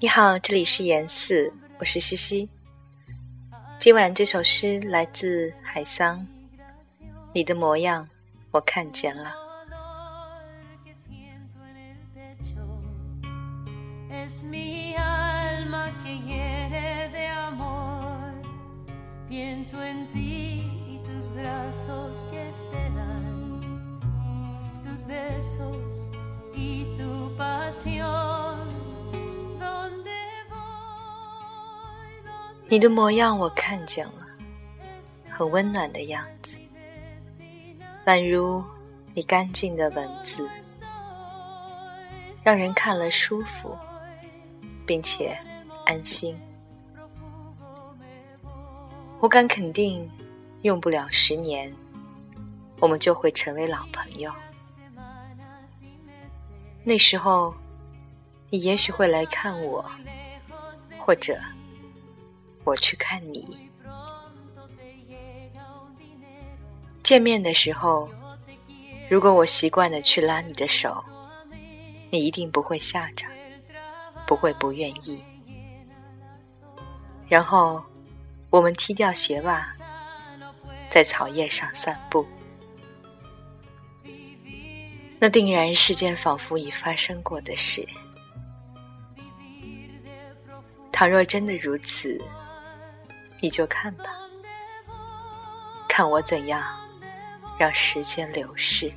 你好，这里是言四，我是西西。今晚这首诗来自海桑，你的模样我看见了。你的模样我看见了，很温暖的样子，宛如你干净的文字，让人看了舒服，并且安心。我敢肯定，用不了十年，我们就会成为老朋友。那时候，你也许会来看我，或者。我去看你，见面的时候，如果我习惯的去拉你的手，你一定不会吓着，不会不愿意。然后，我们踢掉鞋袜，在草叶上散步，那定然是件仿佛已发生过的事。倘若真的如此。你就看吧，看我怎样让时间流逝。